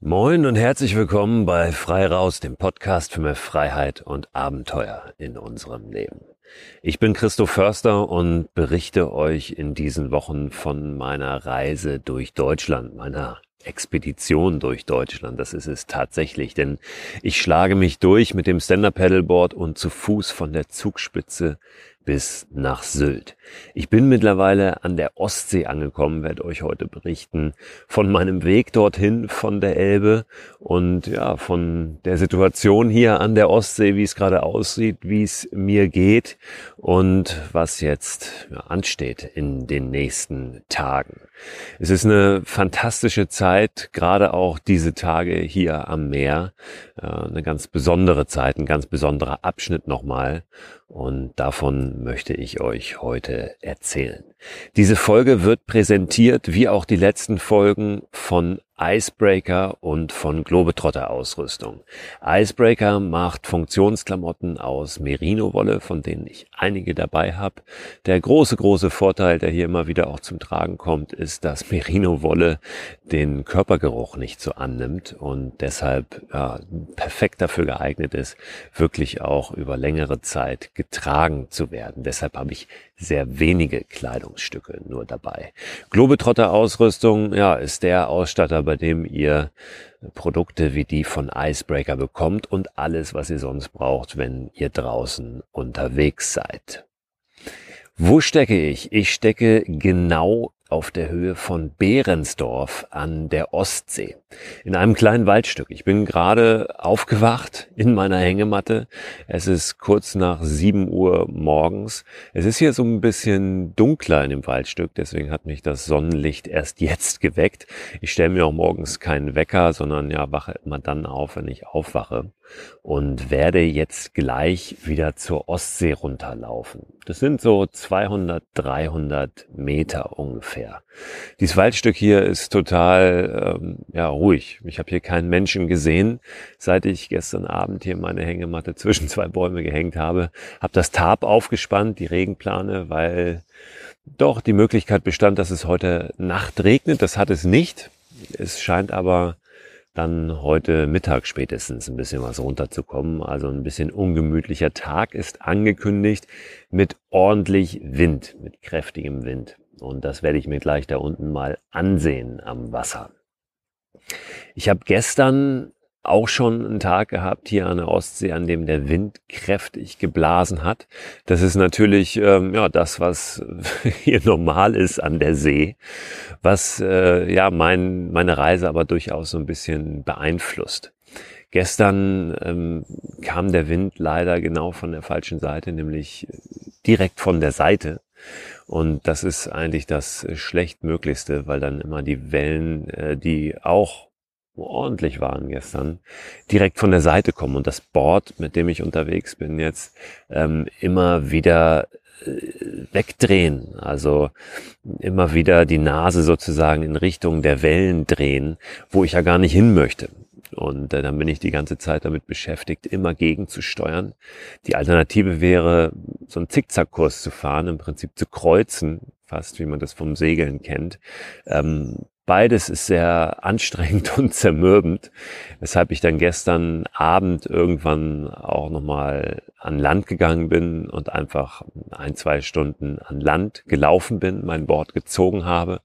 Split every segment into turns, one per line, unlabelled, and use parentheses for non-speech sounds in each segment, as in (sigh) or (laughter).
Moin und herzlich willkommen bei Frei Raus, dem Podcast für mehr Freiheit und Abenteuer in unserem Leben. Ich bin Christoph Förster und berichte euch in diesen Wochen von meiner Reise durch Deutschland, meiner Expedition durch Deutschland. Das ist es tatsächlich, denn ich schlage mich durch mit dem Stand-Up-Paddleboard und zu Fuß von der Zugspitze bis nach Sylt. Ich bin mittlerweile an der Ostsee angekommen, werde euch heute berichten von meinem Weg dorthin von der Elbe und ja, von der Situation hier an der Ostsee, wie es gerade aussieht, wie es mir geht und was jetzt ja, ansteht in den nächsten Tagen. Es ist eine fantastische Zeit, gerade auch diese Tage hier am Meer. Äh, eine ganz besondere Zeit, ein ganz besonderer Abschnitt nochmal. Und davon möchte ich euch heute erzählen. Diese Folge wird präsentiert, wie auch die letzten Folgen, von Icebreaker und von Globetrotter Ausrüstung. Icebreaker macht Funktionsklamotten aus Merino-Wolle, von denen ich einige dabei habe. Der große, große Vorteil, der hier immer wieder auch zum Tragen kommt, ist, dass Merino-Wolle den Körpergeruch nicht so annimmt und deshalb ja, perfekt dafür geeignet ist, wirklich auch über längere Zeit getragen zu werden. Deshalb habe ich sehr wenige Kleidungsstücke nur dabei. Globetrotter Ausrüstung, ja, ist der Ausstatter, bei dem ihr Produkte wie die von Icebreaker bekommt und alles, was ihr sonst braucht, wenn ihr draußen unterwegs seid. Wo stecke ich? Ich stecke genau auf der Höhe von Behrensdorf an der Ostsee. In einem kleinen Waldstück. Ich bin gerade aufgewacht in meiner Hängematte. Es ist kurz nach sieben Uhr morgens. Es ist hier so ein bisschen dunkler in dem Waldstück, deswegen hat mich das Sonnenlicht erst jetzt geweckt. Ich stelle mir auch morgens keinen Wecker, sondern ja, wache immer dann auf, wenn ich aufwache und werde jetzt gleich wieder zur Ostsee runterlaufen. Das sind so 200, 300 Meter ungefähr. Dieses Waldstück hier ist total ähm, ja, ruhig. Ich habe hier keinen Menschen gesehen, seit ich gestern Abend hier meine Hängematte zwischen zwei Bäume gehängt habe. Habe das Tarp aufgespannt, die Regenplane, weil doch die Möglichkeit bestand, dass es heute Nacht regnet. Das hat es nicht. Es scheint aber dann heute Mittag spätestens ein bisschen was runterzukommen. Also ein bisschen ungemütlicher Tag ist angekündigt mit ordentlich Wind, mit kräftigem Wind. Und das werde ich mir gleich da unten mal ansehen am Wasser. Ich habe gestern auch schon einen Tag gehabt hier an der Ostsee, an dem der Wind kräftig geblasen hat. Das ist natürlich ähm, ja das, was (laughs) hier normal ist an der See, was äh, ja mein, meine Reise aber durchaus so ein bisschen beeinflusst. Gestern ähm, kam der Wind leider genau von der falschen Seite, nämlich direkt von der Seite. Und das ist eigentlich das schlechtmöglichste, weil dann immer die Wellen, äh, die auch ordentlich waren gestern, direkt von der Seite kommen und das Board, mit dem ich unterwegs bin, jetzt ähm, immer wieder äh, wegdrehen, also immer wieder die Nase sozusagen in Richtung der Wellen drehen, wo ich ja gar nicht hin möchte. Und äh, dann bin ich die ganze Zeit damit beschäftigt, immer gegenzusteuern. Die Alternative wäre, so einen Zickzackkurs zu fahren, im Prinzip zu kreuzen, fast wie man das vom Segeln kennt. Ähm, Beides ist sehr anstrengend (laughs) und zermürbend, weshalb ich dann gestern Abend irgendwann auch nochmal an Land gegangen bin und einfach ein, zwei Stunden an Land gelaufen bin, mein Board gezogen habe,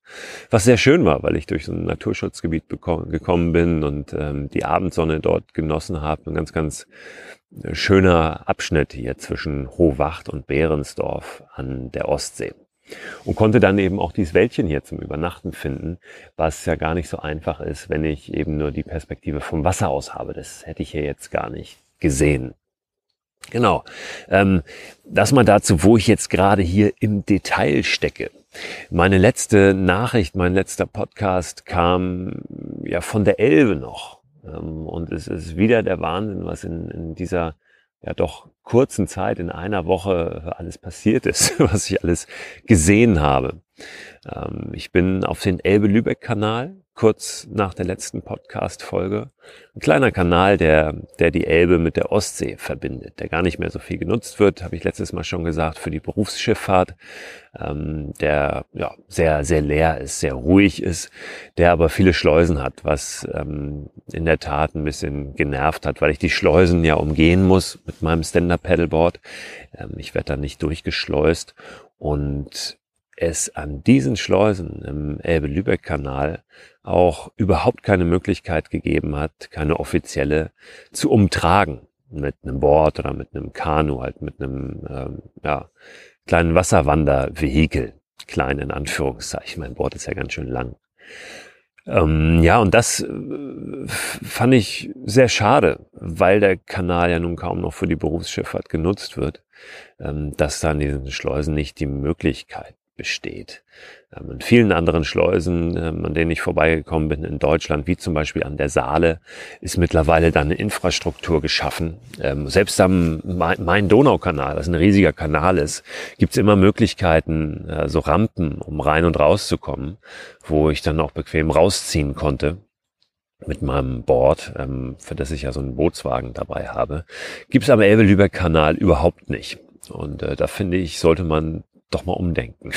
was sehr schön war, weil ich durch so ein Naturschutzgebiet gekommen bin und ähm, die Abendsonne dort genossen habe. Ein ganz, ganz schöner Abschnitt hier zwischen Hohwacht und Behrensdorf an der Ostsee und konnte dann eben auch dieses Wäldchen hier zum Übernachten finden, was ja gar nicht so einfach ist, wenn ich eben nur die Perspektive vom Wasser aus habe. Das hätte ich hier jetzt gar nicht gesehen. Genau. Ähm, das mal dazu, wo ich jetzt gerade hier im Detail stecke. Meine letzte Nachricht, mein letzter Podcast kam ja von der Elbe noch. Ähm, und es ist wieder der Wahnsinn, was in, in dieser ja doch kurzen Zeit in einer Woche alles passiert ist, (laughs) was ich alles gesehen habe. Ähm, ich bin auf den Elbe-Lübeck-Kanal kurz nach der letzten Podcast-Folge. Ein kleiner Kanal, der, der die Elbe mit der Ostsee verbindet, der gar nicht mehr so viel genutzt wird, habe ich letztes Mal schon gesagt, für die Berufsschifffahrt, ähm, der ja, sehr, sehr leer ist, sehr ruhig ist, der aber viele Schleusen hat, was ähm, in der Tat ein bisschen genervt hat, weil ich die Schleusen ja umgehen muss mit meinem Stand-Up-Paddleboard. Ähm, ich werde da nicht durchgeschleust und es an diesen Schleusen im Elbe-Lübeck-Kanal auch überhaupt keine Möglichkeit gegeben hat, keine offizielle zu umtragen mit einem Board oder mit einem Kanu, halt mit einem ähm, ja, kleinen Wasserwandervehikel, klein in Anführungszeichen. Mein Board ist ja ganz schön lang. Ähm, ja, und das äh, fand ich sehr schade, weil der Kanal ja nun kaum noch für die Berufsschifffahrt genutzt wird, ähm, dass da an diesen Schleusen nicht die Möglichkeit besteht. Ähm, in vielen anderen Schleusen, ähm, an denen ich vorbeigekommen bin in Deutschland, wie zum Beispiel an der Saale, ist mittlerweile dann eine Infrastruktur geschaffen. Ähm, selbst am Main-Donau-Kanal, was ein riesiger Kanal ist, gibt es immer Möglichkeiten, äh, so Rampen, um rein und rauszukommen, wo ich dann auch bequem rausziehen konnte mit meinem Board, für das ich ja so einen Bootswagen dabei habe, gibt es am Elbe-Lübeck-Kanal überhaupt nicht. Und äh, da finde ich, sollte man doch mal umdenken.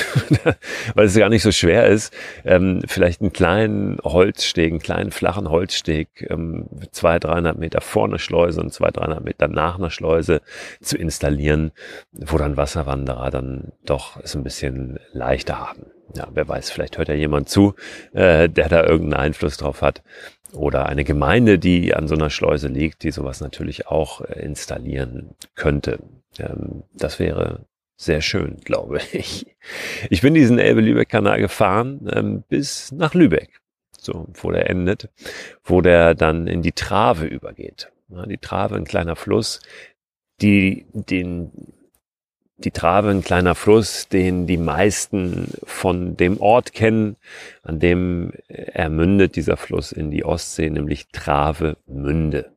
(laughs) Weil es gar nicht so schwer ist, ähm, vielleicht einen kleinen Holzsteg, einen kleinen flachen Holzsteg, ähm, zwei, dreihundert Meter vor einer Schleuse und zwei, dreihundert Meter nach einer Schleuse zu installieren, wo dann Wasserwanderer dann doch es ein bisschen leichter haben. Ja, wer weiß, vielleicht hört ja jemand zu, äh, der da irgendeinen Einfluss drauf hat. Oder eine Gemeinde, die an so einer Schleuse liegt, die sowas natürlich auch äh, installieren könnte. Ähm, das wäre sehr schön, glaube (laughs) ich. Ich bin diesen Elbe-Lübeck-Kanal gefahren ähm, bis nach Lübeck, so wo der endet, wo der dann in die Trave übergeht. Ja, die Trave, ein kleiner Fluss, die den die Trave, ein kleiner Fluss, den die meisten von dem Ort kennen, an dem er mündet, dieser Fluss in die Ostsee, nämlich Travemünde.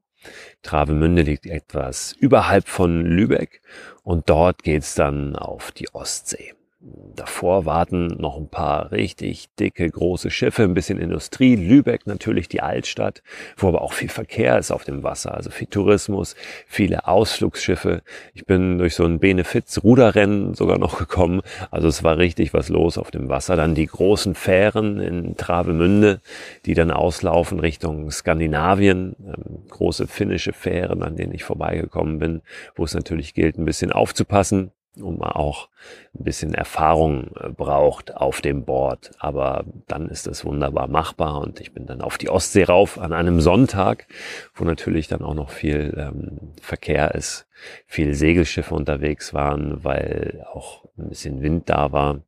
Travemünde liegt etwas überhalb von Lübeck und dort geht's dann auf die Ostsee. Davor warten noch ein paar richtig dicke, große Schiffe, ein bisschen Industrie. Lübeck natürlich die Altstadt, wo aber auch viel Verkehr ist auf dem Wasser, also viel Tourismus, viele Ausflugsschiffe. Ich bin durch so ein Benefiz-Ruderrennen sogar noch gekommen. Also es war richtig was los auf dem Wasser. Dann die großen Fähren in Travemünde, die dann auslaufen Richtung Skandinavien. Ähm, große finnische Fähren, an denen ich vorbeigekommen bin, wo es natürlich gilt, ein bisschen aufzupassen und man auch ein bisschen Erfahrung äh, braucht auf dem Board. Aber dann ist das wunderbar machbar und ich bin dann auf die Ostsee rauf an einem Sonntag, wo natürlich dann auch noch viel ähm, Verkehr ist, viele Segelschiffe unterwegs waren, weil auch ein bisschen Wind da war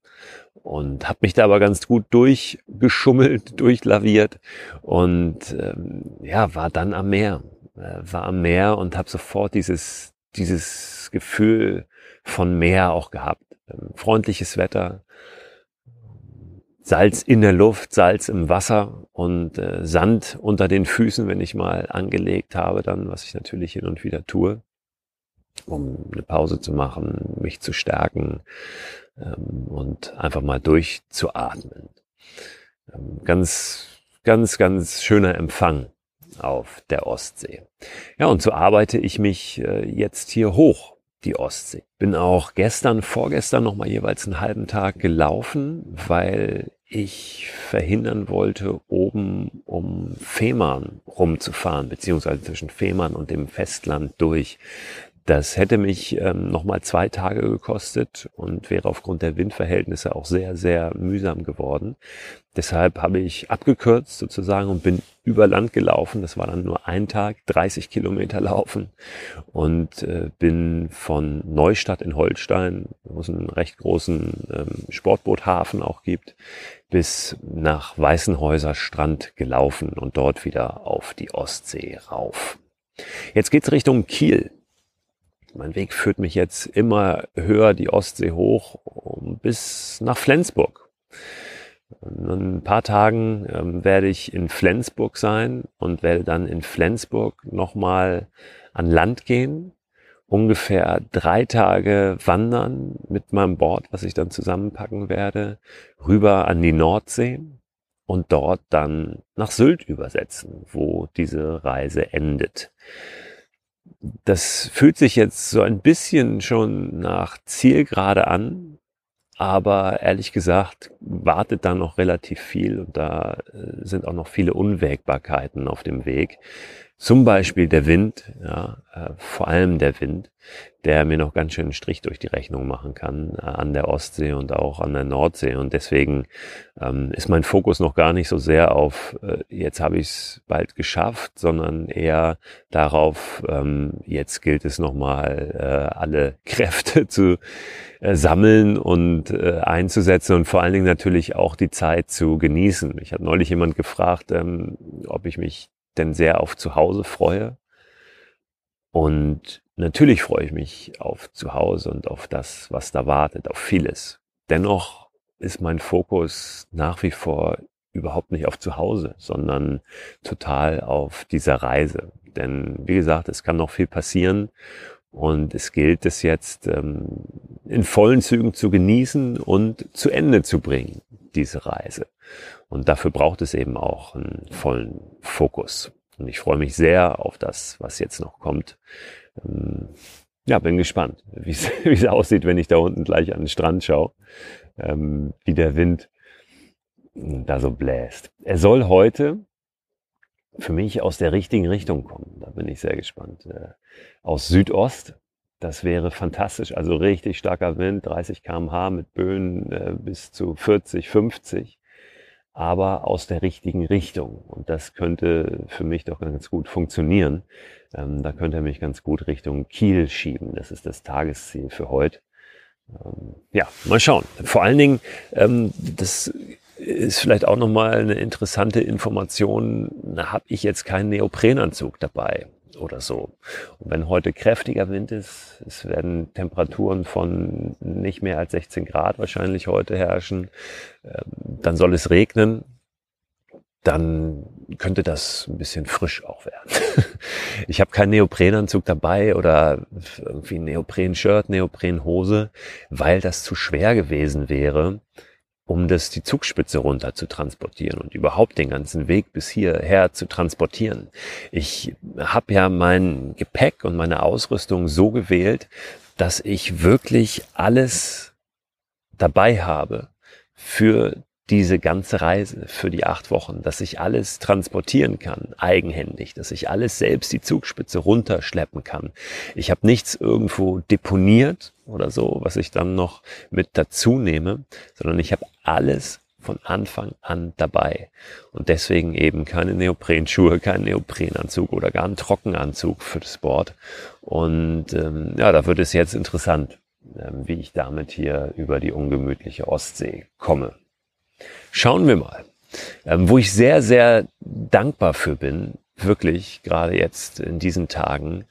und habe mich da aber ganz gut durchgeschummelt, (laughs) durchlaviert und ähm, ja, war dann am Meer, äh, war am Meer und habe sofort dieses dieses Gefühl von Meer auch gehabt. Ähm, freundliches Wetter, Salz in der Luft, Salz im Wasser und äh, Sand unter den Füßen, wenn ich mal angelegt habe, dann, was ich natürlich hin und wieder tue, um eine Pause zu machen, mich zu stärken ähm, und einfach mal durchzuatmen. Ähm, ganz, ganz, ganz schöner Empfang auf der Ostsee. Ja, und so arbeite ich mich äh, jetzt hier hoch die Ostsee. Bin auch gestern, vorgestern noch mal jeweils einen halben Tag gelaufen, weil ich verhindern wollte, oben um Fehmarn rumzufahren, beziehungsweise zwischen Fehmarn und dem Festland durch. Das hätte mich ähm, nochmal zwei Tage gekostet und wäre aufgrund der Windverhältnisse auch sehr, sehr mühsam geworden. Deshalb habe ich abgekürzt sozusagen und bin über Land gelaufen. Das war dann nur ein Tag, 30 Kilometer laufen und äh, bin von Neustadt in Holstein, wo es einen recht großen ähm, Sportboothafen auch gibt, bis nach Weißenhäuser Strand gelaufen und dort wieder auf die Ostsee rauf. Jetzt geht's Richtung Kiel. Mein Weg führt mich jetzt immer höher die Ostsee hoch bis nach Flensburg. In ein paar Tagen ähm, werde ich in Flensburg sein und werde dann in Flensburg nochmal an Land gehen ungefähr drei Tage wandern mit meinem Board, was ich dann zusammenpacken werde, rüber an die Nordsee und dort dann nach Sylt übersetzen, wo diese Reise endet. Das fühlt sich jetzt so ein bisschen schon nach Zielgerade an, aber ehrlich gesagt wartet da noch relativ viel und da äh, sind auch noch viele Unwägbarkeiten auf dem Weg. Zum Beispiel der Wind, ja, äh, vor allem der Wind, der mir noch ganz schön einen Strich durch die Rechnung machen kann äh, an der Ostsee und auch an der Nordsee. Und deswegen ähm, ist mein Fokus noch gar nicht so sehr auf, äh, jetzt habe ich es bald geschafft, sondern eher darauf, ähm, jetzt gilt es nochmal, äh, alle (laughs) Kräfte zu äh, sammeln und äh, einzusetzen und vor allen Dingen natürlich auch die Zeit zu genießen. Ich habe neulich jemand gefragt, ähm, ob ich mich denn sehr auf Zuhause freue. Und natürlich freue ich mich auf Zuhause und auf das, was da wartet, auf vieles. Dennoch ist mein Fokus nach wie vor überhaupt nicht auf Zuhause, sondern total auf dieser Reise. Denn wie gesagt, es kann noch viel passieren und es gilt es jetzt ähm, in vollen Zügen zu genießen und zu Ende zu bringen, diese Reise. Und dafür braucht es eben auch einen vollen Fokus. Und ich freue mich sehr auf das, was jetzt noch kommt. Ähm, ja, bin gespannt, (laughs) wie es aussieht, wenn ich da unten gleich an den Strand schaue, ähm, wie der Wind da so bläst. Er soll heute für mich aus der richtigen Richtung kommen. Da bin ich sehr gespannt. Äh, aus Südost. Das wäre fantastisch. Also richtig starker Wind, 30 kmh mit Böen äh, bis zu 40, 50 aber aus der richtigen Richtung. Und das könnte für mich doch ganz gut funktionieren. Ähm, da könnte er mich ganz gut Richtung Kiel schieben. Das ist das Tagesziel für heute. Ähm, ja, mal schauen. Vor allen Dingen, ähm, das ist vielleicht auch nochmal eine interessante Information. Habe ich jetzt keinen Neoprenanzug dabei oder so. Und wenn heute kräftiger Wind ist, es werden Temperaturen von nicht mehr als 16 Grad wahrscheinlich heute herrschen, ähm, dann soll es regnen, dann könnte das ein bisschen frisch auch werden. (laughs) Ich habe keinen Neoprenanzug dabei oder irgendwie Neopren-Shirt, Neoprenhose, weil das zu schwer gewesen wäre, um das die Zugspitze runter zu transportieren und überhaupt den ganzen Weg bis hierher zu transportieren. Ich habe ja mein Gepäck und meine Ausrüstung so gewählt, dass ich wirklich alles dabei habe für diese ganze Reise für die acht Wochen, dass ich alles transportieren kann, eigenhändig, dass ich alles selbst die Zugspitze runterschleppen kann. Ich habe nichts irgendwo deponiert oder so, was ich dann noch mit dazu nehme, sondern ich habe alles von Anfang an dabei. Und deswegen eben keine Neoprenschuhe, kein Neoprenanzug oder gar einen Trockenanzug für das Board. Und ähm, ja, da wird es jetzt interessant, ähm, wie ich damit hier über die ungemütliche Ostsee komme. Schauen wir mal. Ähm, wo ich sehr, sehr dankbar für bin, wirklich, gerade jetzt in diesen Tagen,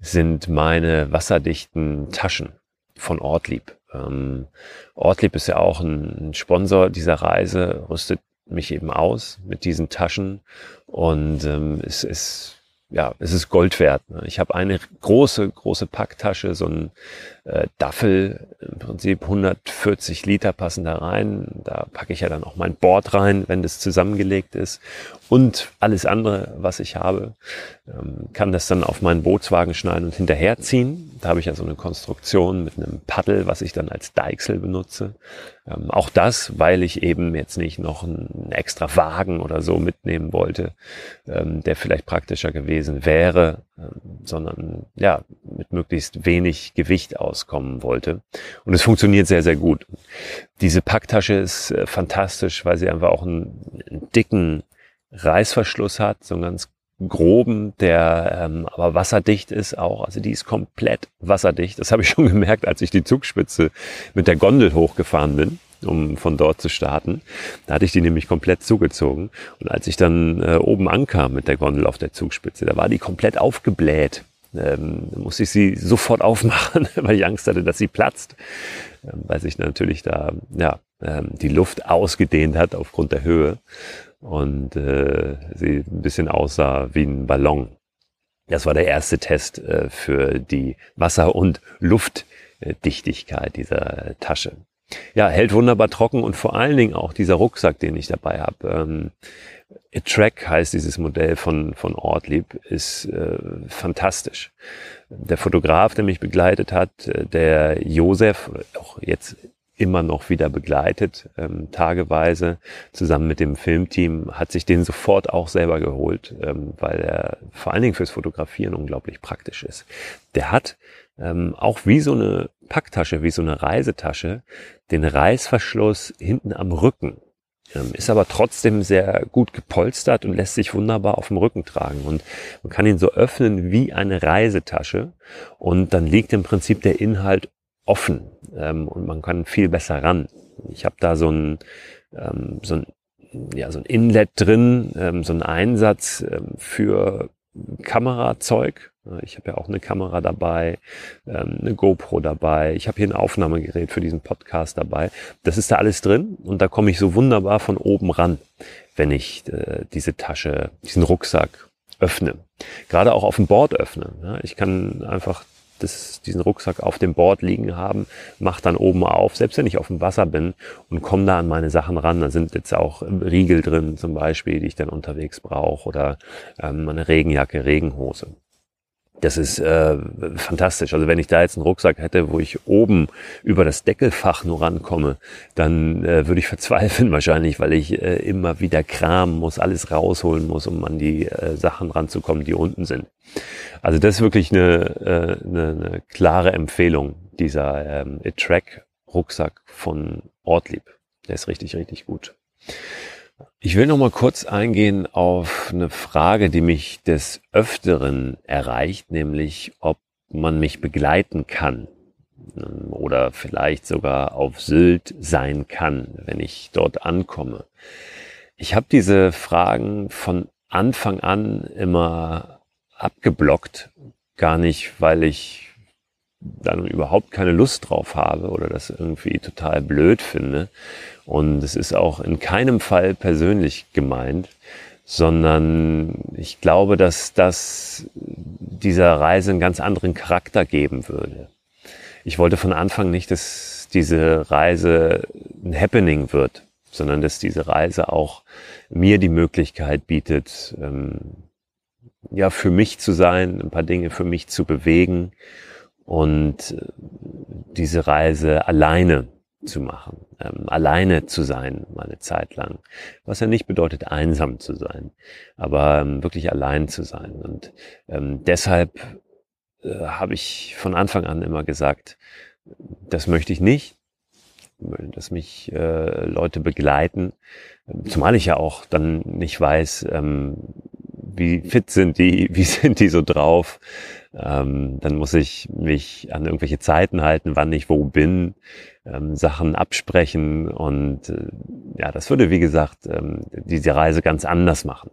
sind meine wasserdichten Taschen von Ortlieb. Ähm, Ortlieb ist ja auch ein Sponsor dieser Reise, rüstet mich eben aus mit diesen Taschen und ähm, es ist ja, es ist Gold wert. Ne? Ich habe eine große, große Packtasche, so ein äh, Daffel, im Prinzip 140 Liter passen da rein. Da packe ich ja dann auch mein Board rein, wenn das zusammengelegt ist. Und alles andere, was ich habe, ähm, kann das dann auf meinen Bootswagen schneiden und hinterherziehen. Da habe ich ja so eine Konstruktion mit einem Paddel, was ich dann als Deichsel benutze. Ähm, auch das, weil ich eben jetzt nicht noch einen extra Wagen oder so mitnehmen wollte, ähm, der vielleicht praktischer gewesen wäre, ähm, sondern ja, mit möglichst wenig Gewicht auskommen wollte. Und es funktioniert sehr, sehr gut. Diese Packtasche ist äh, fantastisch, weil sie einfach auch einen, einen dicken Reißverschluss hat, so einen ganz groben, der ähm, aber wasserdicht ist auch. Also die ist komplett wasserdicht. Das habe ich (laughs) schon gemerkt, als ich die Zugspitze mit der Gondel hochgefahren bin um von dort zu starten. Da hatte ich die nämlich komplett zugezogen. Und als ich dann äh, oben ankam mit der Gondel auf der Zugspitze, da war die komplett aufgebläht. Ähm, musste ich sie sofort aufmachen, (laughs) weil ich Angst hatte, dass sie platzt. Ähm, weil sich natürlich da ja, ähm, die Luft ausgedehnt hat aufgrund der Höhe und äh, sie ein bisschen aussah wie ein Ballon. Das war der erste Test äh, für die Wasser- und Luftdichtigkeit dieser Tasche. Ja, hält wunderbar trocken und vor allen Dingen auch dieser Rucksack, den ich dabei habe. Ähm, Track heißt dieses Modell von, von Ortlieb, ist äh, fantastisch. Der Fotograf, der mich begleitet hat, äh, der Josef, auch jetzt immer noch wieder begleitet, ähm, tageweise, zusammen mit dem Filmteam, hat sich den sofort auch selber geholt, ähm, weil er vor allen Dingen fürs Fotografieren unglaublich praktisch ist. Der hat ähm, auch wie so eine Packtasche, wie so eine Reisetasche, den Reißverschluss hinten am Rücken. Ähm, ist aber trotzdem sehr gut gepolstert und lässt sich wunderbar auf dem Rücken tragen. Und man kann ihn so öffnen wie eine Reisetasche und dann liegt im Prinzip der Inhalt offen ähm, und man kann viel besser ran. Ich habe da so ein, ähm, so ein ja, so ein Inlet drin, ähm, so ein Einsatz ähm, für Kamerazeug. Ich habe ja auch eine Kamera dabei, ähm, eine GoPro dabei. Ich habe hier ein Aufnahmegerät für diesen Podcast dabei. Das ist da alles drin und da komme ich so wunderbar von oben ran, wenn ich äh, diese Tasche, diesen Rucksack öffne. Gerade auch auf dem Board öffne. Ich kann einfach das, diesen Rucksack auf dem Board liegen haben, mach dann oben auf, selbst wenn ich auf dem Wasser bin und komme da an meine Sachen ran. Da sind jetzt auch Riegel drin zum Beispiel, die ich dann unterwegs brauche oder ähm, eine Regenjacke, Regenhose. Das ist äh, fantastisch. Also wenn ich da jetzt einen Rucksack hätte, wo ich oben über das Deckelfach nur rankomme, dann äh, würde ich (laughs) verzweifeln wahrscheinlich, weil ich äh, immer wieder kramen muss, alles rausholen muss, um an die äh, Sachen ranzukommen, die unten sind. Also das ist wirklich eine, äh, eine, eine klare Empfehlung, dieser ähm, track Rucksack von Ortlieb. Der ist richtig, richtig gut. Ich will noch mal kurz eingehen auf eine Frage, die mich des Öfteren erreicht, nämlich ob man mich begleiten kann oder vielleicht sogar auf Sylt sein kann, wenn ich dort ankomme. Ich habe diese Fragen von Anfang an immer abgeblockt, gar nicht, weil ich dann überhaupt keine Lust drauf habe oder das irgendwie total blöd finde, und es ist auch in keinem Fall persönlich gemeint, sondern ich glaube, dass das dieser Reise einen ganz anderen Charakter geben würde. Ich wollte von Anfang nicht, dass diese Reise ein Happening wird, sondern dass diese Reise auch mir die Möglichkeit bietet, ähm, ja, für mich zu sein, ein paar Dinge für mich zu bewegen und äh, diese Reise alleine zu machen, ähm, alleine zu sein, mal eine Zeit lang. Was ja nicht bedeutet, einsam zu sein, aber ähm, wirklich allein zu sein. Und ähm, deshalb äh, habe ich von Anfang an immer gesagt, das möchte ich nicht, dass mich äh, Leute begleiten, zumal ich ja auch dann nicht weiß, ähm, wie fit sind die, (laughs) wie sind die so drauf. Ähm, dann muss ich mich an irgendwelche Zeiten halten, wann ich wo bin, ähm, Sachen absprechen und äh, ja, das würde wie gesagt ähm, diese Reise ganz anders machen.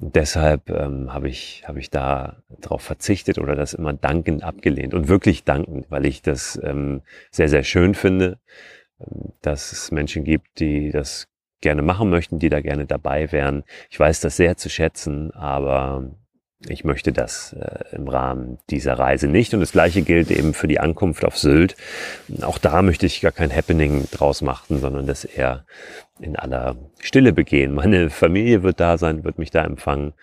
Und deshalb ähm, habe ich habe ich da darauf verzichtet oder das immer dankend abgelehnt und wirklich dankend, weil ich das ähm, sehr sehr schön finde, ähm, dass es Menschen gibt, die das gerne machen möchten, die da gerne dabei wären. Ich weiß das sehr zu schätzen, aber ich möchte das äh, im Rahmen dieser Reise nicht. Und das Gleiche gilt eben für die Ankunft auf Sylt. Auch da möchte ich gar kein Happening draus machen, sondern das eher in aller Stille begehen. Meine Familie wird da sein, wird mich da empfangen.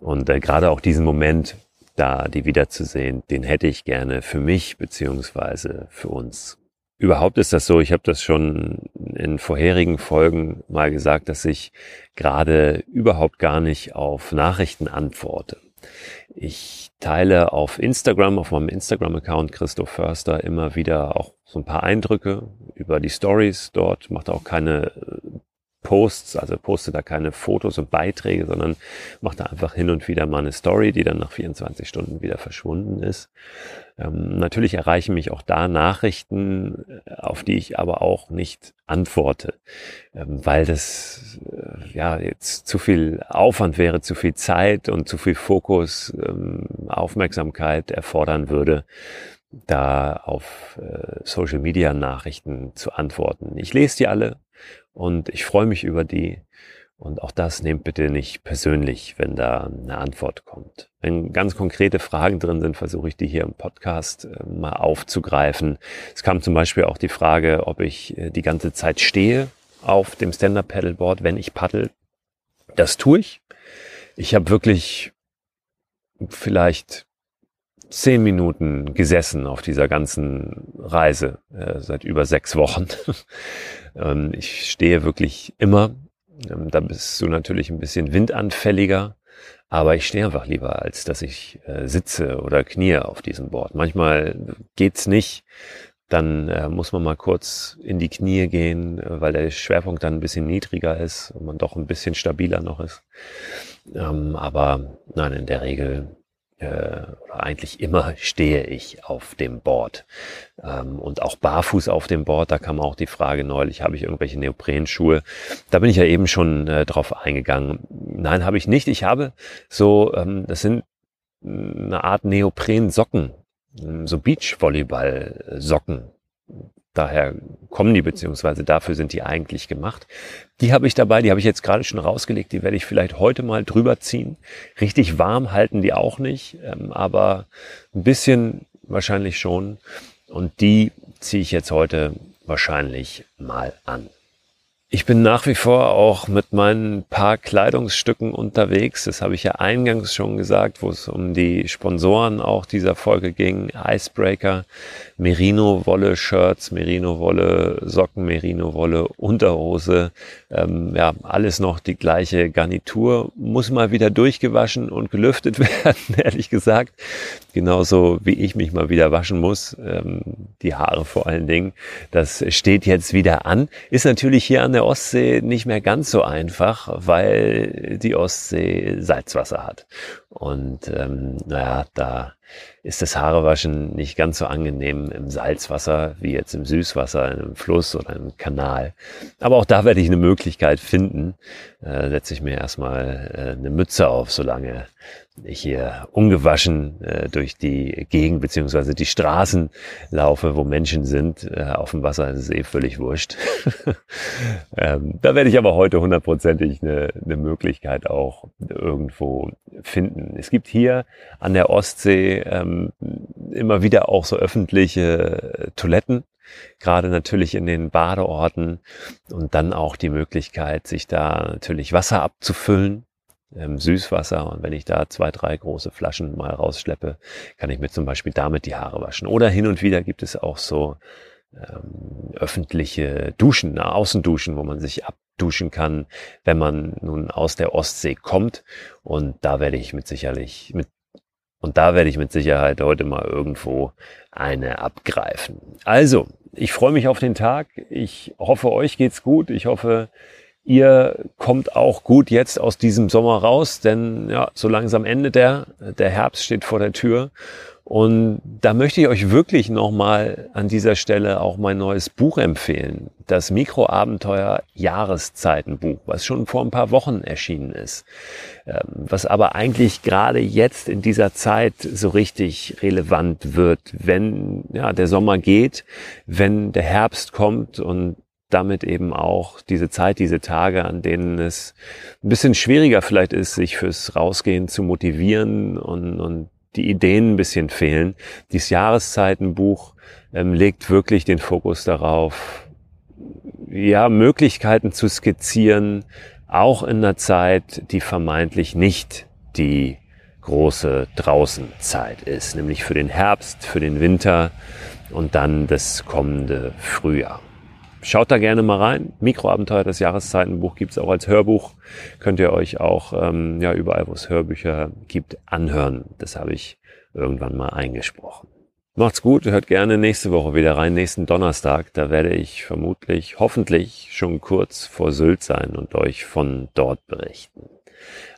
Und äh, gerade auch diesen Moment, da die wiederzusehen, den hätte ich gerne für mich beziehungsweise für uns. Überhaupt ist das so, ich habe das schon in vorherigen Folgen mal gesagt, dass ich gerade überhaupt gar nicht auf Nachrichten antworte. Ich teile auf Instagram, auf meinem Instagram-Account Christoph Förster immer wieder auch so ein paar Eindrücke über die Stories dort, macht auch keine Posts, also poste da keine Fotos und Beiträge, sondern mache da einfach hin und wieder mal eine Story, die dann nach 24 Stunden wieder verschwunden ist. Ähm, natürlich erreichen mich auch da Nachrichten, äh, auf die ich aber auch nicht antworte, ähm, weil das äh, ja jetzt zu viel Aufwand wäre, zu viel Zeit und zu viel Fokus, ähm, Aufmerksamkeit erfordern würde da auf äh, Social Media Nachrichten zu antworten. Ich lese die alle, und ich freue mich über die. Und auch das nehmt bitte nicht persönlich, wenn da eine Antwort kommt. Wenn ganz konkrete Fragen drin sind, versuche ich die hier im Podcast äh, mal aufzugreifen. Es kam zum Beispiel auch die Frage, ob ich äh, die ganze Zeit stehe auf dem Stand-Up-Paddleboard, wenn ich paddel. Das tue ich. Ich habe wirklich vielleicht zehn Minuten gesessen auf dieser ganzen Reise äh, seit über sechs Wochen. (laughs) ähm, ich stehe wirklich immer. Ähm, da bist du natürlich ein bisschen windanfälliger, aber ich stehe einfach lieber, als dass ich äh, sitze oder knie auf diesem Board. Manchmal geht's nicht. Dann äh, muss man mal kurz in die Knie gehen, äh, weil der Schwerpunkt dann ein bisschen niedriger ist und man doch ein bisschen stabiler noch ist. Ähm, aber nein, in der Regel oder eigentlich immer stehe ich auf dem Board. Ähm, und auch barfuß auf dem Board, da kam auch die Frage neulich, habe ich irgendwelche Neoprenschuhe? Da bin ich ja eben schon äh, drauf eingegangen. Nein, habe ich nicht. Ich habe so, ähm, das sind eine Art Neoprensocken, so Beachvolleyball-Socken daher kommen die, beziehungsweise dafür sind die eigentlich gemacht. Die habe ich dabei, die habe ich jetzt gerade schon rausgelegt, die werde ich vielleicht heute mal drüber ziehen. Richtig warm halten die auch nicht, ähm, aber ein bisschen wahrscheinlich schon. Und die ziehe ich jetzt heute wahrscheinlich mal an. Ich bin nach wie vor auch mit meinen paar Kleidungsstücken unterwegs. Das habe ich ja eingangs schon gesagt, wo es um die Sponsoren auch dieser Folge ging. Icebreaker, Merino-Wolle-Shirts, Merino-Wolle-Socken, Merino-Wolle, Unterhose. Ähm, ja, alles noch die gleiche Garnitur. Muss mal wieder durchgewaschen und gelüftet (laughs) werden, ehrlich gesagt. Genauso wie ich mich mal wieder waschen muss. Ähm, die Haare vor allen Dingen. Das steht jetzt wieder an. Ist natürlich hier an der Ostsee nicht mehr ganz so einfach, weil die Ostsee Salzwasser hat. Und ähm, naja, da ist das Haarewaschen nicht ganz so angenehm im Salzwasser wie jetzt im Süßwasser, in einem Fluss oder einem Kanal. Aber auch da werde ich eine Möglichkeit finden. Äh, setze ich mir erstmal äh, eine Mütze auf, solange hier ungewaschen äh, durch die Gegend beziehungsweise die Straßen laufe, wo Menschen sind. Äh, auf dem Wasser ist es eh völlig wurscht. (laughs) ähm, da werde ich aber heute hundertprozentig eine, eine Möglichkeit auch irgendwo finden. Es gibt hier an der Ostsee ähm, immer wieder auch so öffentliche Toiletten gerade natürlich in den Badeorten und dann auch die Möglichkeit, sich da natürlich Wasser abzufüllen ähm, Süßwasser und wenn ich da zwei, drei große Flaschen mal rausschleppe, kann ich mir zum Beispiel damit die Haare waschen. Oder hin und wieder gibt es auch so ähm, öffentliche Duschen, Außenduschen, wo man sich abduschen kann, wenn man nun aus der Ostsee kommt. Und da werde ich mit sicherlich mit und da werde ich mit Sicherheit heute mal irgendwo eine abgreifen. Also, ich freue mich auf den Tag. Ich hoffe, euch geht's gut. Ich hoffe, Ihr kommt auch gut jetzt aus diesem Sommer raus, denn ja, so langsam endet der, der Herbst steht vor der Tür. Und da möchte ich euch wirklich nochmal an dieser Stelle auch mein neues Buch empfehlen. Das Mikroabenteuer Jahreszeitenbuch, was schon vor ein paar Wochen erschienen ist. Ähm, was aber eigentlich gerade jetzt in dieser Zeit so richtig relevant wird, wenn ja, der Sommer geht, wenn der Herbst kommt und damit eben auch diese Zeit, diese Tage, an denen es ein bisschen schwieriger vielleicht ist, sich fürs Rausgehen zu motivieren und, und die Ideen ein bisschen fehlen. Dieses Jahreszeitenbuch ähm, legt wirklich den Fokus darauf, ja, Möglichkeiten zu skizzieren, auch in einer Zeit, die vermeintlich nicht die große Draußenzeit ist, nämlich für den Herbst, für den Winter und dann das kommende Frühjahr. Schaut da gerne mal rein. Mikroabenteuer des Jahreszeitenbuch gibt's auch als Hörbuch. Könnt ihr euch auch ähm, ja überall, wo es Hörbücher gibt, anhören. Das habe ich irgendwann mal eingesprochen. Macht's gut, hört gerne nächste Woche wieder rein, nächsten Donnerstag. Da werde ich vermutlich, hoffentlich schon kurz vor Sylt sein und euch von dort berichten.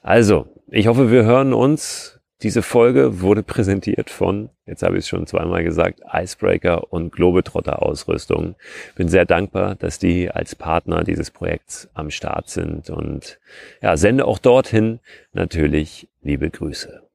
Also, ich hoffe, wir hören uns diese Folge wurde präsentiert von, jetzt habe ich es schon zweimal gesagt, Icebreaker und Globetrotter Ausrüstung. Bin sehr dankbar, dass die als Partner dieses Projekts am Start sind und ja, sende auch dorthin natürlich liebe Grüße.